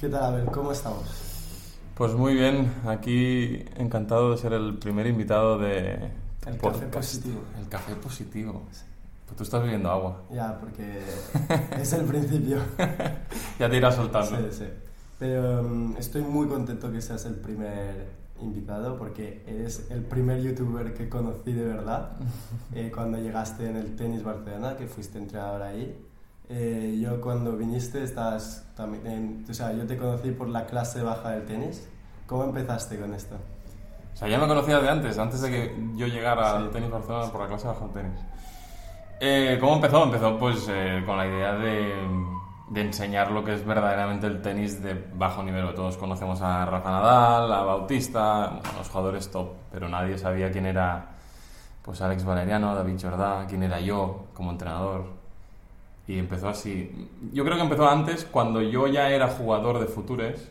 ¿Qué tal, Abel? ¿Cómo estamos? Pues muy bien, aquí encantado de ser el primer invitado de... El café positivo. El café positivo. Pues tú estás bebiendo agua. Ya, porque es el principio. ya te irás soltando. Sí, sí. Pero um, estoy muy contento que seas el primer invitado porque eres el primer youtuber que conocí de verdad eh, cuando llegaste en el Tenis Barcelona, que fuiste entrenador ahí. Eh, yo cuando viniste estás también, o sea, yo te conocí por la clase baja del tenis. ¿Cómo empezaste con esto? O sea, ya me conocías de antes, antes de que yo llegara al Tenis Barcelona por la clase baja del tenis. Eh, ¿Cómo empezó? Empezó pues eh, con la idea de, de, enseñar lo que es verdaderamente el tenis de bajo nivel. Todos conocemos a Rafa Nadal, a Bautista, los jugadores top, pero nadie sabía quién era pues Alex Valeriano, David Jordá, quién era yo como entrenador. Y empezó así. Yo creo que empezó antes, cuando yo ya era jugador de Futures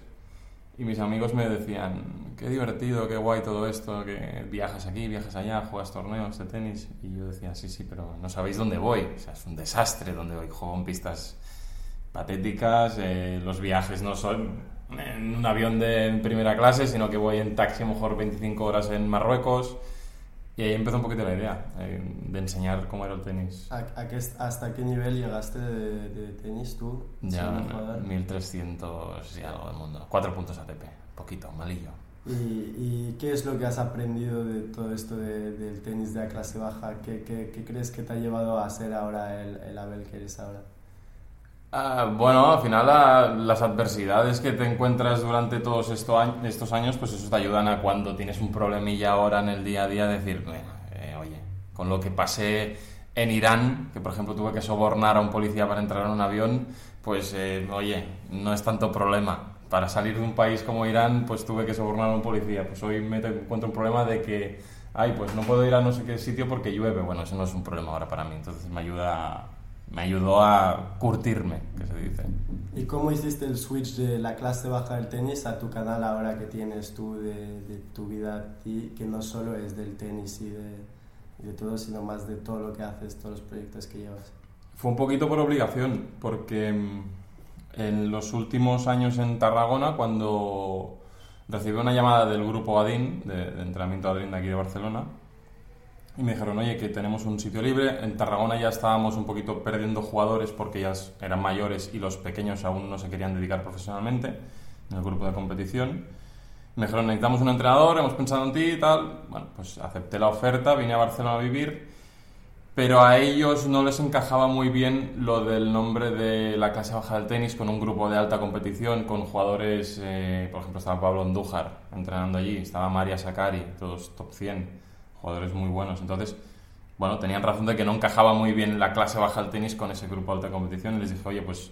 y mis amigos me decían, qué divertido, qué guay todo esto, que viajas aquí, viajas allá, juegas torneos de tenis. Y yo decía, sí, sí, pero no sabéis dónde voy. O sea, es un desastre donde voy. Juego en pistas patéticas, eh, los viajes no son en un avión de primera clase, sino que voy en taxi a lo mejor 25 horas en Marruecos. Y ahí empezó un poquito la idea eh, de enseñar cómo era el tenis. ¿Hasta qué nivel llegaste de, tenis tú? Ya, 1300 y algo del mundo. Cuatro puntos ATP, poquito, malillo. ¿Y, qué es lo que has aprendido de todo esto del tenis de la clase baja? ¿Qué, qué, crees que te ha llevado a ser ahora el, el Abel que eres ahora? Ah, bueno, al final las adversidades que te encuentras durante todos estos años, pues eso te ayudan a cuando tienes un problemilla ahora en el día a día, decir, eh, oye, con lo que pasé en Irán, que por ejemplo tuve que sobornar a un policía para entrar en un avión, pues eh, oye, no es tanto problema. Para salir de un país como Irán, pues tuve que sobornar a un policía. Pues hoy me encuentro un problema de que, ay, pues no puedo ir a no sé qué sitio porque llueve. Bueno, eso no es un problema ahora para mí, entonces me ayuda me ayudó a curtirme, que se dice. ¿Y cómo hiciste el switch de la clase baja del tenis a tu canal ahora que tienes tú de, tu vida que no solo es del tenis y de, de, todo, sino más de todo lo que haces, todos los proyectos que llevas? Fue un poquito por obligación, porque mm, en los últimos años en Tarragona, cuando recibí una llamada del grupo ADIN, de, de entrenamiento ADIN de aquí de Barcelona, y me dijeron, oye, que tenemos un sitio libre. En Tarragona ya estábamos un poquito perdiendo jugadores porque ya eran mayores y los pequeños aún no se querían dedicar profesionalmente en el grupo de competición. Me dijeron, necesitamos un entrenador, hemos pensado en ti y tal. Bueno, pues acepté la oferta, vine a Barcelona a vivir, pero a ellos no les encajaba muy bien lo del nombre de la clase baja del tenis con un grupo de alta competición, con jugadores, eh, por ejemplo, estaba Pablo Andújar entrenando allí, estaba María Sakari, todos top 100 jugadores muy buenos. Entonces, bueno, tenían razón de que no encajaba muy bien la clase baja del tenis con ese grupo de alta competición y les dije, oye, pues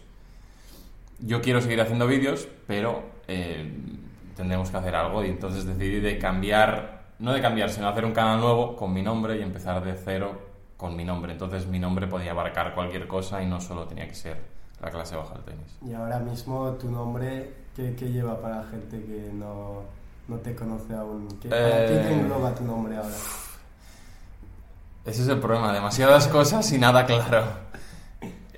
yo quiero seguir haciendo vídeos, pero eh, tendremos que hacer algo y entonces decidí de cambiar, no de cambiar, sino hacer un canal nuevo con mi nombre y empezar de cero con mi nombre. Entonces mi nombre podía abarcar cualquier cosa y no solo tenía que ser la clase baja del tenis. Y ahora mismo tu nombre, ¿qué, qué lleva para la gente que no, no te conoce aún. ¿Qué, eh... engloba tu nombre ahora? Ese es el problema, demasiadas cosas y nada claro.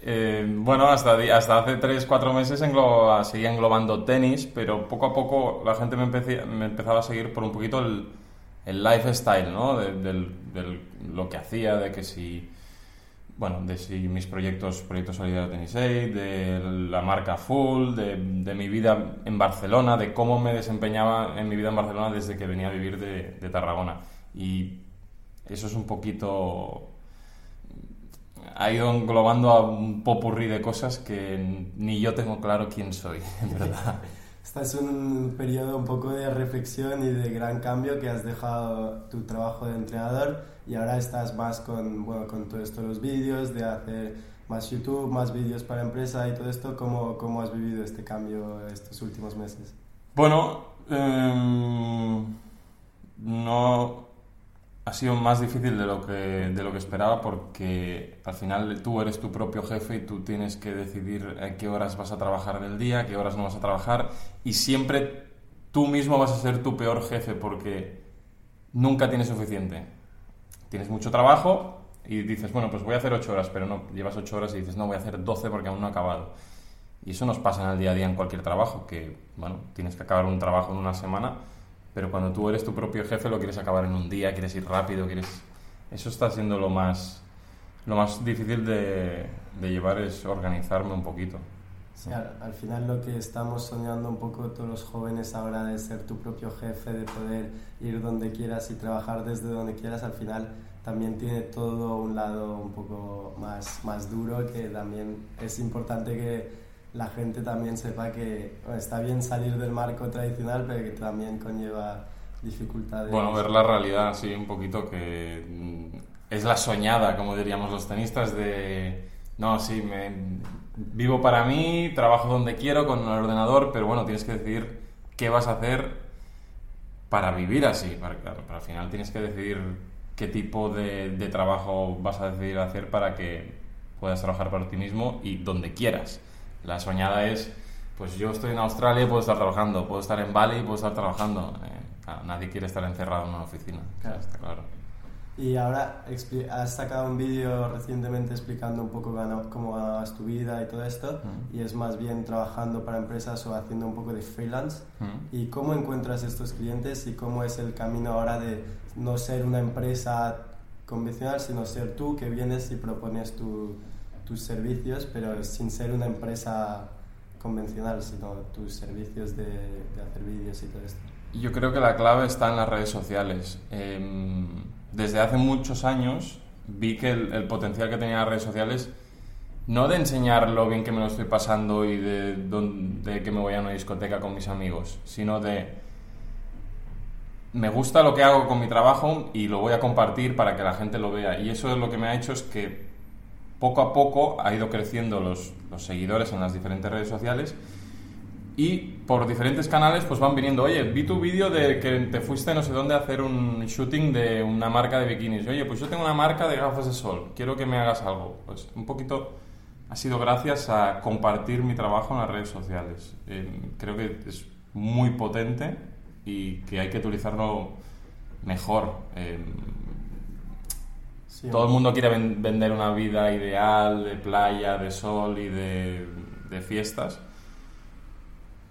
Eh, bueno, hasta, hasta hace 3-4 meses engloba, seguía englobando tenis, pero poco a poco la gente me, me empezaba a seguir por un poquito el, el lifestyle, ¿no? De, lo que hacía, de que si bueno, de si mis proyectos, proyectos Solidario Tennis Aid, de la marca Full, de, de, mi vida en Barcelona, de cómo me desempeñaba en mi vida en Barcelona desde que venía a vivir de, de Tarragona. Y eso es un poquito... Ha ido englobando a un popurrí de cosas que ni yo tengo claro quién soy, en verdad. Estás en un periodo un poco de reflexión y de gran cambio que has dejado tu trabajo de entrenador y ahora estás más con, bueno, con todo esto, los vídeos, de hacer más YouTube, más vídeos para empresa y todo esto. ¿Cómo, cómo has vivido este cambio estos últimos meses? Bueno, eh, no ha sido más difícil de lo, que, de lo que esperaba porque al final tú eres tu propio jefe y tú tienes que decidir qué horas vas a trabajar del día, qué horas no vas a trabajar y siempre tú mismo vas a ser tu peor jefe porque nunca tienes suficiente. Tienes mucho trabajo y dices, bueno, pues voy a hacer 8 horas, pero no, llevas 8 horas y dices, no, voy a hacer 12 porque aún no he acabado. Y eso nos pasa en el día a día en cualquier trabajo, que, bueno, tienes que acabar un trabajo en una semana, pero cuando tú eres tu propio jefe lo quieres acabar en un día, quieres ir rápido, quieres... Eso está siendo lo más, lo más difícil de, de llevar, es organizarme un poquito. Sí, al, al, final lo que estamos soñando un poco todos los jóvenes ahora de ser tu propio jefe, de poder ir donde quieras y trabajar desde donde quieras, al final también tiene todo un lado un poco más, más duro que también es importante que la gente también sepa que bueno, está bien salir del marco tradicional, pero que también conlleva dificultades. Bueno, ver la realidad, sí, un poquito que mm, es la soñada, como diríamos los tenistas, de, no, sí, me, vivo para mí, trabajo donde quiero con el ordenador, pero bueno, tienes que decidir qué vas a hacer para vivir así. Para, claro, pero al final tienes que decidir qué tipo de, de, trabajo vas a decidir hacer para que puedas trabajar para ti mismo y donde quieras. La soñada es, pues yo estoy en Australia y puedo estar trabajando, puedo estar en Bali y puedo estar trabajando. Eh, nadie quiere estar encerrado en una oficina, claro. está claro. Y ahora has sacado un vídeo recientemente explicando un poco cómo ganabas tu vida y todo esto, mm. y es más bien trabajando para empresas o haciendo un poco de freelance. Mm. ¿Y cómo encuentras estos clientes y cómo es el camino ahora de no ser una empresa convencional, sino ser tú que vienes y propones tu, tus servicios, pero sin ser una empresa convencional, sino tus servicios de, de hacer vídeos y todo esto? Yo creo que la clave está en las redes sociales. Eh, desde hace muchos años vi que el, potencial que tenía las redes sociales, no de enseñar lo bien que me lo estoy pasando y de, de que me voy a una discoteca con mis amigos, sino de me gusta lo que hago con mi trabajo y lo voy a compartir para que la gente lo vea. Y eso es lo que me ha hecho es que poco a poco ha ido creciendo los, los seguidores en las diferentes redes sociales y por diferentes canales pues van viniendo, oye, vi tu vídeo de que te fuiste no sé dónde a hacer un shooting de una marca de bikinis, oye, pues yo tengo una marca de gafas de sol, quiero que me hagas algo. Pues un poquito ha sido gracias a compartir mi trabajo en las redes sociales. Eh, creo que es muy potente y que hay que utilizarlo mejor. Eh, sí, todo el mundo quiere ven vender una vida ideal de playa, de sol y de, de fiestas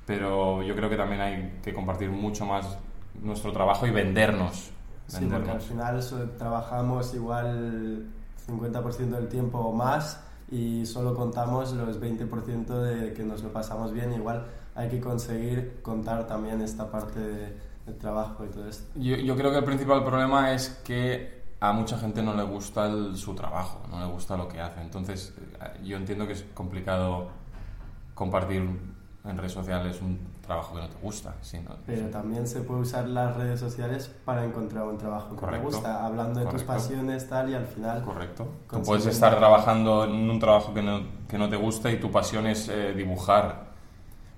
pero yo creo que también hay que compartir mucho más nuestro trabajo y vendernos. Sí, porque al final trabajamos igual 50% del tiempo o más y solo contamos los 20% de que nos lo pasamos bien. Igual hay que conseguir contar también esta parte de, del trabajo y todo esto. Yo, yo, creo que el principal problema es que a mucha gente no le gusta el, su trabajo, no le gusta lo que hace. Entonces, eh, yo entiendo que es complicado compartir en redes sociales un trabajo que no te gusta. Sí, ¿no? Pero sí. también se puede usar las redes sociales para encontrar un trabajo que te gusta, hablando de Correcto. tus pasiones tal y al final... Correcto. Tú puedes estar trabajando en un trabajo que no, que no te gusta y tu pasión es eh, dibujar.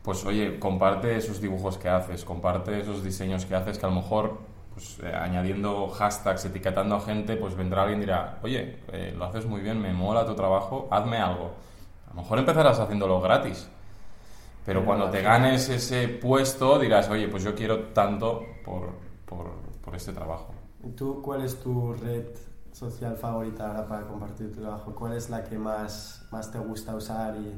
Pues oye, comparte esos dibujos que haces, comparte esos diseños que haces que a lo mejor pues, eh, añadiendo hashtags, etiquetando a gente, pues vendrá alguien y dirá, oye, eh, lo haces muy bien, me mola tu trabajo, hazme algo. A lo mejor empezarás haciéndolo gratis pero cuando te ganes ese puesto dirás, oye, pues yo quiero tanto por, por, por este trabajo. ¿Y tú cuál es tu red social favorita ahora para compartir tu trabajo? ¿Cuál es la que más, más te gusta usar? Y...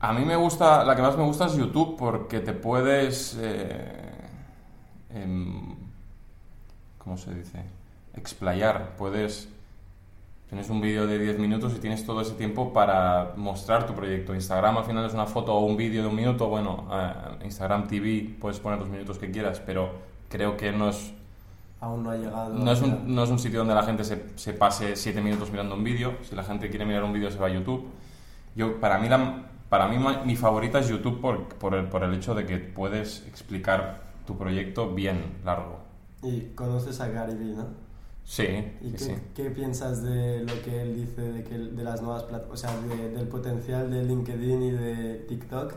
A mí me gusta, la que más me gusta es YouTube porque te puedes, eh, eh, ¿cómo se dice? Explayar, puedes Tienes un vídeo de 10 minutos y tienes todo ese tiempo para mostrar tu proyecto. Instagram al final es una foto o un vídeo de un minuto. Bueno, uh, Instagram TV puedes poner los minutos que quieras, pero creo que no es... Aún no ha llegado. No es un, no es un sitio donde la gente se, se pase 7 minutos mirando un vídeo. Si la gente quiere mirar un vídeo se va a YouTube. Yo, para mí, la, para mí mi favorita es YouTube por, por, el, por el hecho de que puedes explicar tu proyecto bien largo. Y conoces a Gary Vee, ¿no? Sí. ¿Y sí, qué, sí. qué, piensas de lo que él dice de, que, de las nuevas plataformas, o sea, de, del potencial de LinkedIn y de TikTok?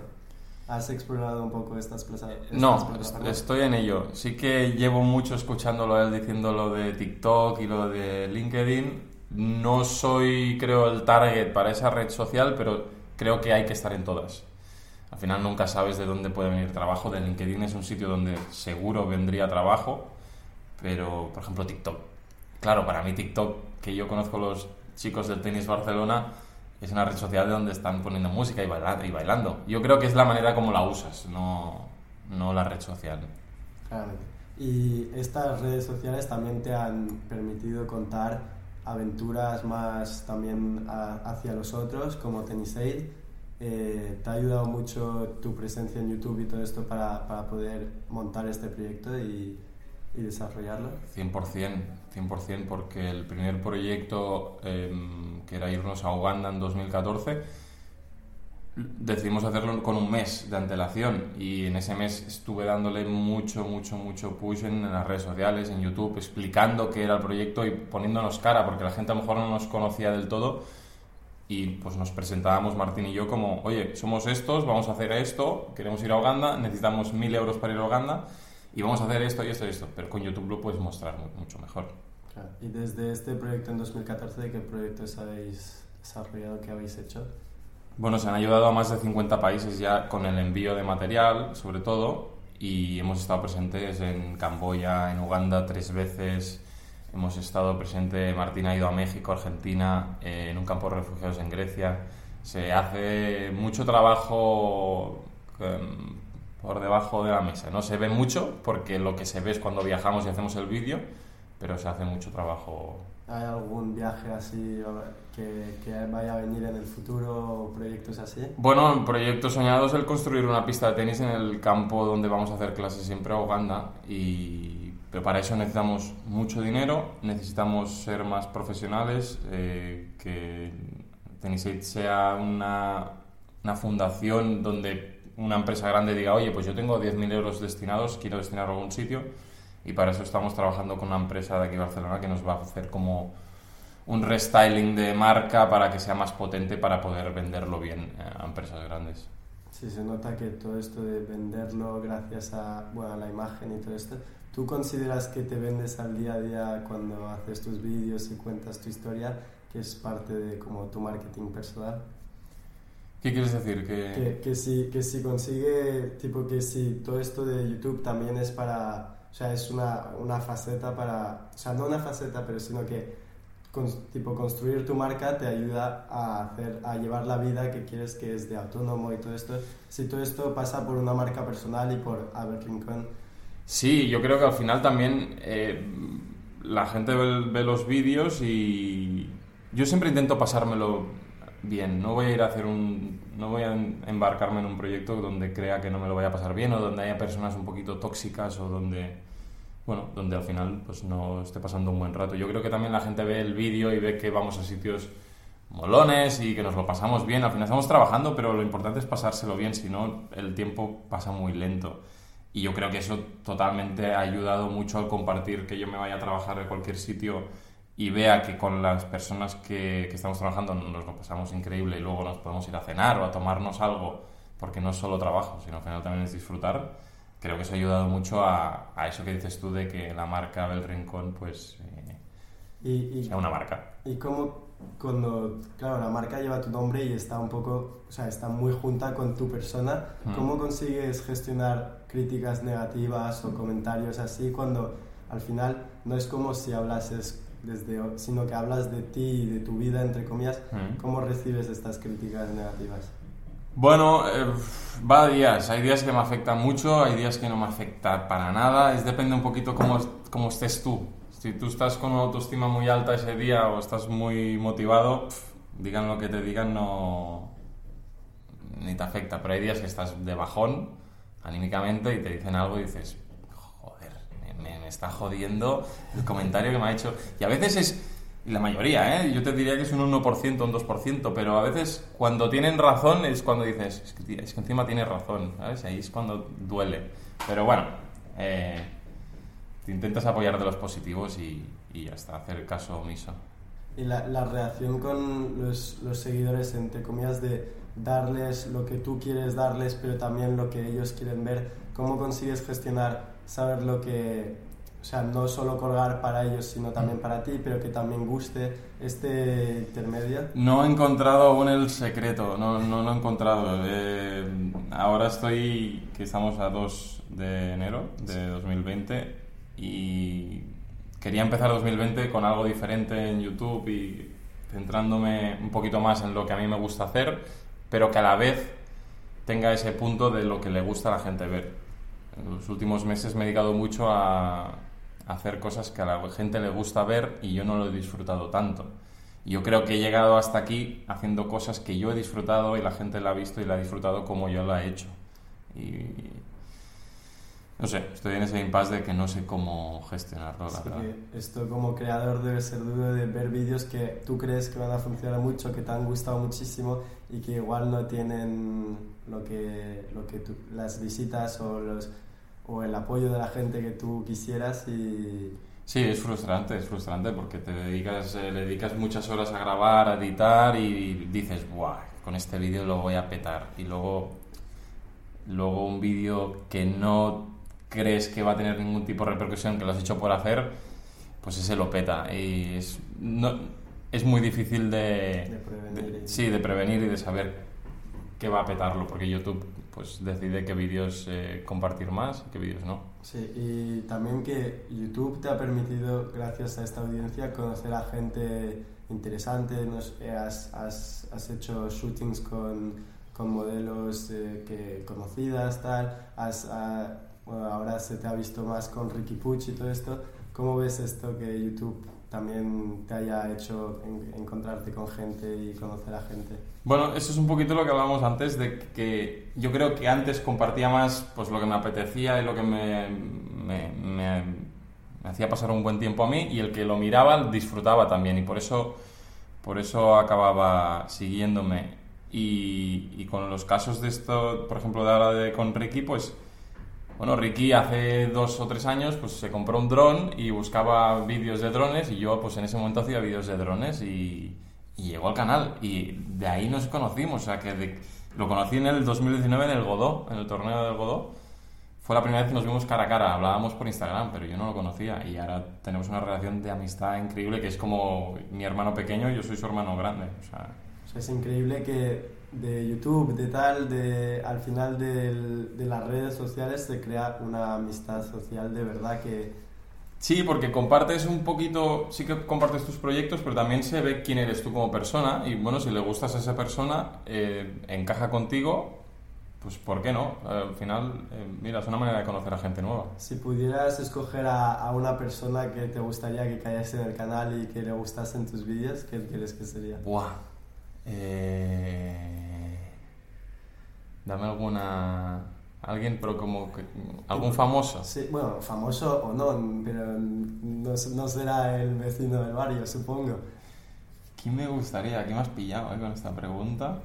¿Has explorado un poco estas, plaza, estas no, estoy en ello. Sí que llevo mucho escuchándolo a él diciendo lo de TikTok y lo de LinkedIn. No soy, creo, el target para esa red social, pero creo que hay que estar en todas. Al final nunca sabes de dónde puede venir trabajo. De LinkedIn es un sitio donde seguro vendría trabajo, pero, por ejemplo, TikTok claro, para mí TikTok, que yo conozco los chicos del tenis Barcelona, es una red social donde están poniendo música y bailando, y bailando. Yo creo que es la manera como la usas, no, no la red social. Claramente. Y estas redes sociales también te han permitido contar aventuras más también a- hacia los otros, como Tennis Aid. Eh, ¿Te ha ayudado mucho tu presencia en YouTube y todo esto para, para poder montar este proyecto y, y desarrollarlo? 100%, 100%, porque el primer proyecto, em, que era irnos a Uganda en 2014, decidimos hacerlo con un mes de antelación y en ese mes estuve dándole mucho, mucho, mucho push en, en las redes sociales, en YouTube, explicando qué era el proyecto y poniéndonos cara, porque la gente a lo mejor no nos conocía del todo y pues nos presentábamos Martín y yo como, oye, somos estos, vamos a hacer esto, queremos ir a Uganda, necesitamos mil euros para ir a Uganda y vamos a hacer esto y esto y esto, pero con YouTube lo puedes mostrar mu- mucho mejor. Claro. Y desde este proyecto en 2014, ¿de qué proyectos habéis desarrollado, qué habéis hecho? Bueno, se han ayudado a más de 50 países ya con el envío de material, sobre todo, y hemos estado presentes en Camboya, en Uganda tres veces, hemos estado presente, Martín ha ido a México, Argentina, eh, en un campo de refugiados en Grecia. Se hace mucho trabajo em, por debajo de la mesa. No se ve mucho porque lo que se ve es cuando viajamos y hacemos el vídeo, pero se hace mucho trabajo. ¿Hay algún viaje así que, que vaya a venir en el futuro proyectos así? Bueno, el proyecto soñado es el construir una pista de tenis en el campo donde vamos a hacer clases siempre a Uganda. Y pero para eso necesitamos mucho dinero, necesitamos ser más profesionales, eh, que Tenisaid sea una, una fundación donde una empresa grande diga, oye, pues yo tengo 10.000 euros destinados, quiero destinarlo a algún sitio y para eso estamos trabajando con una empresa de aquí de Barcelona que nos va a hacer como un restyling de marca para que sea más potente para poder venderlo bien eh, a empresas grandes. Sí, se nota que todo esto de venderlo gracias a, bueno, a la imagen y todo esto, ¿tú consideras que te vendes al día a día cuando haces tus vídeos y cuentas tu historia, que es parte de como tu marketing personal? ¿Qué quieres decir? Que... Que, que, si, que si consigue, tipo que si todo esto de YouTube también es para, o sea, es una, una faceta para, o sea, no una faceta, pero sino que cons- tipo construir tu marca te ayuda a hacer, a llevar la vida que quieres que es de autónomo y todo esto. Si todo esto pasa por una marca personal y por Albert Rincón, Sí, yo creo que al final también eh, la gente ve, ve los vídeos y yo siempre intento pasármelo bien. No voy a ir a hacer un, no voy a embarcarme en un proyecto donde crea que no me lo vaya a pasar bien o donde haya personas un poquito tóxicas o donde, bueno, donde al final pues no esté pasando un buen rato. Yo creo que también la gente ve el vídeo y ve que vamos a sitios molones y que nos lo pasamos bien. Al final estamos trabajando, pero lo importante es pasárselo bien, si no el tiempo pasa muy lento. Y yo creo que eso totalmente ha ayudado mucho al compartir que yo me vaya a trabajar en cualquier sitio y vea que con las personas que, que estamos trabajando nos lo pasamos increíble y luego nos podemos ir a cenar o a tomarnos algo, porque no es solo trabajo, sino al final también es disfrutar. Creo que eso ha ayudado mucho a, a eso que dices tú de que la marca del Rincón pues eh, y, y, sea una marca. y cómo cuando, claro, la marca lleva tu nombre y está un poco, o sea, está muy junta con tu persona, Mm. ¿cómo consigues gestionar críticas negativas o comentarios así cuando al final no es como si hablases desde, sino que hablas de ti y de tu vida, entre comillas, Mm. ¿cómo recibes estas críticas negativas? Bueno, eh, va a días. Hay días que me afectan mucho, hay días que no me afecta para nada. Es depende un poquito cómo, cómo estés tú. Si tú estás con una autoestima muy alta ese día o estás muy motivado, pf, digan lo que te digan, no ni te afecta. Pero hay días que estás de bajón anímicamente y te dicen algo y dices, me, está jodiendo el comentario que me ha hecho. Y a veces es la mayoría, ¿eh? Yo te diría que es un 1%, un 2%, pero a veces cuando tienen razón es cuando dices, es que, encima tiene razón, ¿sabes? Ahí es cuando duele. Pero bueno, eh, te intentas apoyar de los positivos y, está, hacer caso omiso. Y la, la reacción con los, los seguidores, entre comillas, de darles lo que tú quieres darles, pero también lo que ellos quieren ver, ¿cómo consigues gestionar, saber lo que, o sea, no solo colgar para ellos, sino también para ti, pero que también guste este intermedio? No he encontrado aún el secreto, no, no lo he encontrado. Eh, ahora estoy, que estamos a 2 de enero de 2020 y quería empezar 2020 con algo diferente en YouTube y centrándome un poquito más en lo que a mí me gusta hacer, pero que a la vez tenga ese punto de lo que le gusta a la gente ver. En los últimos meses me he dedicado mucho a, hacer cosas que a la gente le gusta ver y yo no lo he disfrutado tanto. yo creo que he llegado hasta aquí haciendo cosas que yo he disfrutado y la gente la ha visto y la ha disfrutado como yo la he hecho. Y no sé, estoy en ese impasse de que no sé cómo gestionarlo, esto como creador debe ser duro de ver vídeos que tú crees que van a funcionar mucho, que te han gustado muchísimo y que igual no tienen lo que, lo que tú, las visitas o, los, o el apoyo de la gente que tú quisieras y... Sí, es frustrante, es frustrante porque te dedicas, eh, le dedicas muchas horas a grabar, a editar y dices, ¡buah! Con este vídeo lo voy a petar. Y luego, luego un vídeo que no crees que va a tener ningún tipo de repercusión que lo has hecho por hacer, pues ese lo peta. Y es, no, es muy difícil de, prevenir. sí, de prevenir y de saber qué va a petarlo, porque YouTube pues decide qué vídeos eh, compartir más y qué vídeos no. Sí, y también que YouTube te ha permitido, gracias a esta audiencia, conocer a gente interesante, nos, eh, has, has, has, hecho shootings con, con modelos eh, que conocidas, tal, has, ahora se te ha visto más con Ricky Puch y todo esto. ¿Cómo ves esto que YouTube también te haya hecho encontrarte con gente y conocer a gente? Bueno, eso es un poquito lo que hablábamos antes, de que yo creo que antes compartía más pues, lo que me apetecía y lo que me, me, hacía pasar un buen tiempo a mí y el que lo miraba disfrutaba también y por eso, por eso acababa siguiéndome. Y, y con los casos de esto, por ejemplo, de ahora de, con Ricky, pues bueno, Ricky hace dos o tres años pues se compró un dron y buscaba vídeos de drones y yo pues en ese momento hacía vídeos de drones y, llegó al canal y de ahí nos conocimos, o sea que lo conocí en el 2019 en el Godó, en el torneo del Godó. Fue la primera vez que nos vimos cara a cara, hablábamos por Instagram, pero yo no lo conocía y ahora tenemos una relación de amistad increíble que es como mi hermano pequeño y yo soy su hermano grande. O sea, es increíble que de YouTube, de tal, de, al final de las redes sociales se crea una amistad social de verdad que... Sí, porque compartes un poquito, sí que compartes tus proyectos, pero también se ve quién eres tú como persona y bueno, si le gustas a esa persona, eh, encaja contigo, pues ¿por qué no? Al final, eh, mira, es una manera de conocer a gente nueva. Si pudieras escoger a, a, una persona que te gustaría que cayese en el canal y que le gustasen tus vídeos, ¿qué crees que sería? Buah. Eh, dame alguna. Alguien, pero como. ¿Algún famoso? Sí, bueno, famoso o no, pero no, no será el vecino del barrio, supongo. ¿Quién me gustaría? ¿Quién me has pillado eh, con esta pregunta?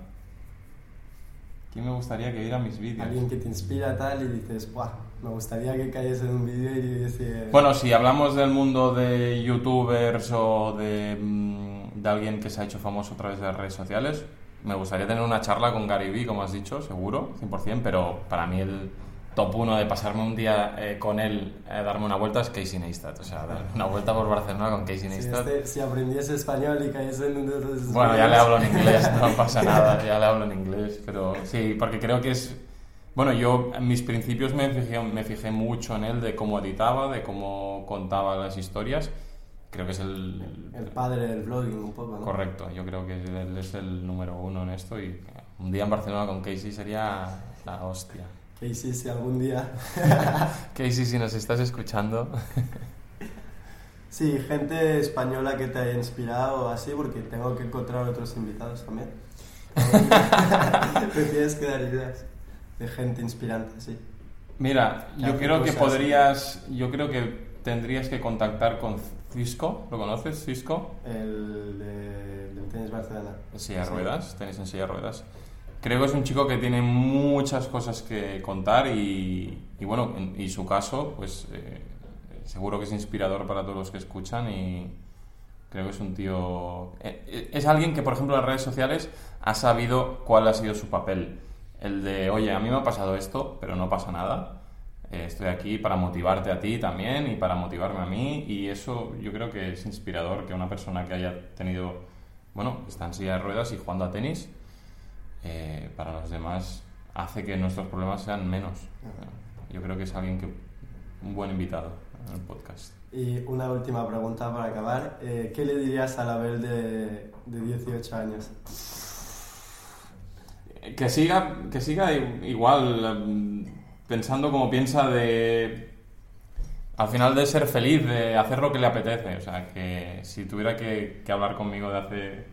¿Quién me gustaría que viera mis vídeos? Alguien que te inspira tal y dices, ¡buah! Me gustaría que cayese en un vídeo y dices... Bueno, si hablamos del mundo de youtubers o de mm, de alguien que se ha hecho famoso a través de las redes sociales. Me gustaría tener una charla con Gary Vee, como has dicho, seguro, 100%, pero para mí el top uno de pasarme un día eh, con él, eh, darme una vuelta, es Casey Neistat. O sea, dar una vuelta por Barcelona con Casey Neistat. Si, este, si aprendiese español y cayese en un Bueno, ya le hablo en inglés, no pasa nada, ya le hablo en inglés, pero sí, porque creo que es... Bueno, yo en mis principios me fijé, me fijé mucho en él, de cómo editaba, de cómo contaba las historias creo que es el, el, padre del vlogging un poco, ¿no? Correcto, yo creo que él es el número uno en esto y un día en Barcelona con Casey sería la hostia. Casey, si algún día... Casey, si nos estás escuchando... sí, gente española que te haya inspirado así, porque tengo que encontrar otros invitados también. Tienes que dar ideas de gente inspirante, sí. Mira, yo creo que podrías, yo creo que tendrías que contactar con Cisco, ¿lo conoces, Cisco? El de, del tenis Barcelona. En silla de ruedas, tenis en silla de ruedas. Creo que es un chico que tiene muchas cosas que contar y, y bueno, y su caso, pues eh, seguro que es inspirador para todos los que escuchan y creo que es un tío... Eh, eh, es alguien que, por ejemplo, en las redes sociales ha sabido cuál ha sido su papel. El de, oye, a mí me ha pasado esto, pero no pasa nada eh, estoy aquí para motivarte a ti también y para motivarme a mí y eso yo creo que es inspirador que una persona que haya tenido, bueno, está en silla de ruedas y jugando a tenis, eh, para los demás hace que nuestros problemas sean menos. Yo creo que es alguien que, un buen invitado el podcast. Y una última pregunta para acabar. Eh, ¿Qué le dirías a la Abel de de 18 años? Que siga, que siga igual, mm, pensando como piensa de... Al final de ser feliz, de hacer lo que le apetece. O sea, que si tuviera que, que hablar conmigo de hace...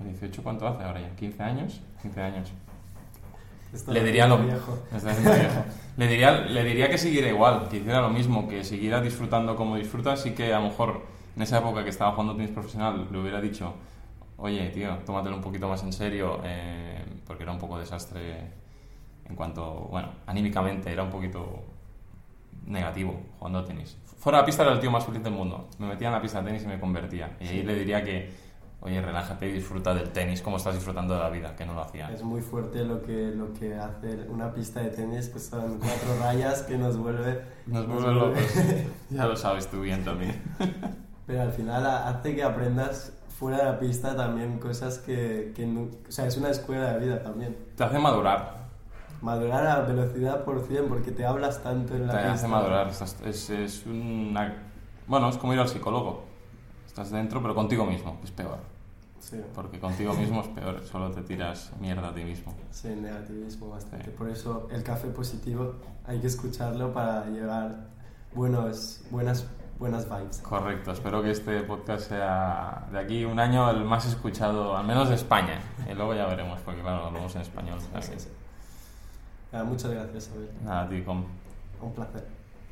18, ¿cuánto hace ahora ya? ¿15 años? 15 años. le diría lo viejo. Le diría, le diría que siguiera igual, que hiciera lo mismo, que siguiera disfrutando como disfruta, así que a lo mejor en esa época que estaba jugando tenis profesional le hubiera dicho, oye, tío, tómatelo un poquito más en serio, eh, porque era un poco desastre en cuanto, bueno, anímicamente era un poquito negativo jugando tenis. Fuera de la pista era el tío más feliz del mundo. Me metía en la pista de tenis y me convertía. Y ahí le diría que, oye, relájate y disfruta del tenis como estás disfrutando de la vida, que no lo hacía. Es muy fuerte lo que, lo que hace una pista de tenis, pues son cuatro rayas que nos vuelve... Nos, vuelve, locos. ya lo sabes tú bien también. Pero al final hace que aprendas fuera de la pista también cosas que, que o sea, es una escuela de vida también. Te hace madurar. Madurar a velocidad por 100 porque te hablas tanto en la te pista. Hace madurar. Es, es una... Bueno, es como ir al psicólogo. Estás dentro, pero contigo mismo, que es peor. Sí. Porque contigo mismo es peor, solo te tiras mierda a ti mismo. Sí, negativismo bastante. Por eso el café positivo hay que escucharlo para llevar buenos, buenas buenas vibes. Correcto, espero que este podcast sea de aquí un año el más escuchado, al menos de España. Y luego ya veremos, porque claro, hablamos en español. Muchas gracias, Abel. Nada, a ti, Un placer.